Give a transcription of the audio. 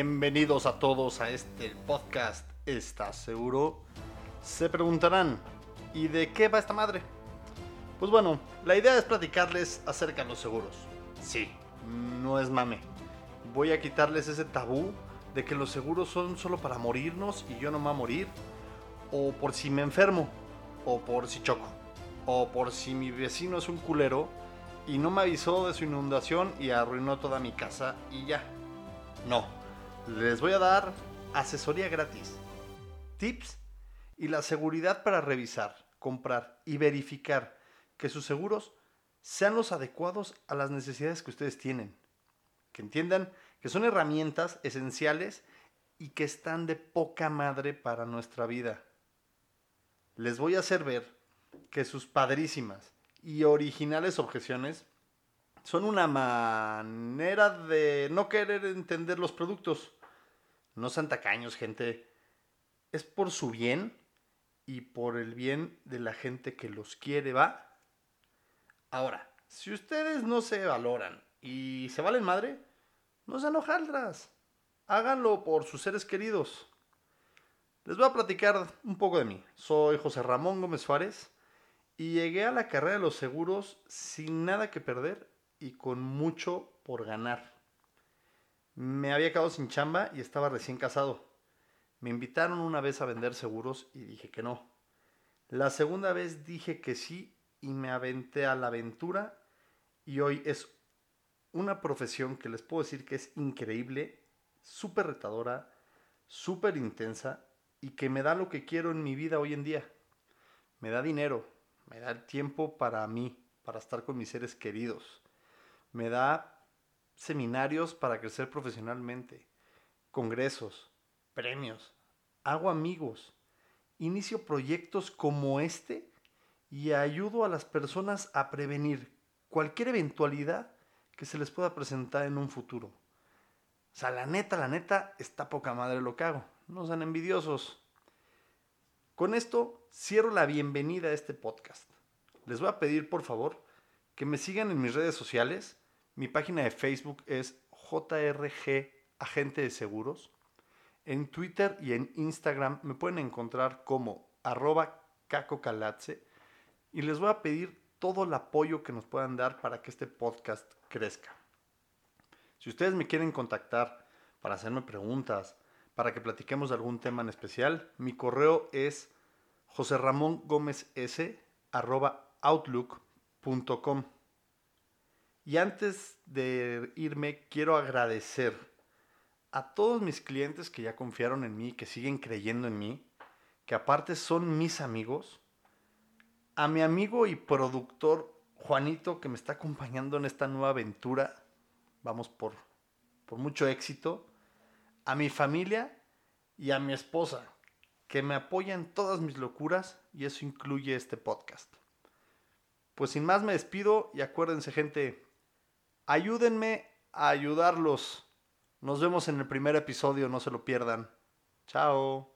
a todos a este podcast ¿Estás seguro? Se preguntarán, ¿y de qué va esta madre? Pues bueno, la idea es platicarles acerca de los seguros. Sí, no es mame. Voy a quitarles ese tabú de que los seguros son solo para morirnos y yo no me voy a morir. O por si me enfermo. O por si choco. O por si mi vecino es un culero y no me avisó de su inundación y arruinó toda mi casa y ya. No, les voy a dar asesoría gratis, tips y la seguridad para revisar, comprar y verificar que sus seguros sean los adecuados a las necesidades que ustedes tienen. Que entiendan que son herramientas esenciales y que están de poca madre para nuestra vida. Les voy a hacer ver que sus padrísimas y originales objeciones son una manera de no querer entender los productos. No sean tacaños, gente. Es por su bien y por el bien de la gente que los quiere, ¿va? Ahora, si ustedes no se valoran y se valen madre, no sean hojaldras. Háganlo por sus seres queridos. Les voy a platicar un poco de mí. Soy José Ramón Gómez Suárez y llegué a la carrera de los seguros sin nada que perder y con mucho por ganar. Me había quedado sin chamba y estaba recién casado. Me invitaron una vez a vender seguros y dije que no. La segunda vez dije que sí y me aventé a la aventura y hoy es una profesión que les puedo decir que es increíble, súper retadora, súper intensa y que me da lo que quiero en mi vida hoy en día. Me da dinero, me da el tiempo para mí, para estar con mis seres queridos. Me da seminarios para crecer profesionalmente, congresos, premios, hago amigos, inicio proyectos como este y ayudo a las personas a prevenir cualquier eventualidad que se les pueda presentar en un futuro. O sea, la neta, la neta, está poca madre lo que hago. No sean envidiosos. Con esto cierro la bienvenida a este podcast. Les voy a pedir por favor que me sigan en mis redes sociales. Mi página de Facebook es JRG Agente de Seguros. En Twitter y en Instagram me pueden encontrar como arroba cacocalatze. Y les voy a pedir todo el apoyo que nos puedan dar para que este podcast crezca. Si ustedes me quieren contactar para hacerme preguntas, para que platiquemos de algún tema en especial, mi correo es joserramongomez.outlook.com. Y antes de irme, quiero agradecer a todos mis clientes que ya confiaron en mí, que siguen creyendo en mí, que aparte son mis amigos, a mi amigo y productor Juanito que me está acompañando en esta nueva aventura, vamos por, por mucho éxito, a mi familia y a mi esposa, que me apoya en todas mis locuras y eso incluye este podcast. Pues sin más me despido y acuérdense gente, ayúdenme a ayudarlos. Nos vemos en el primer episodio, no se lo pierdan. Chao.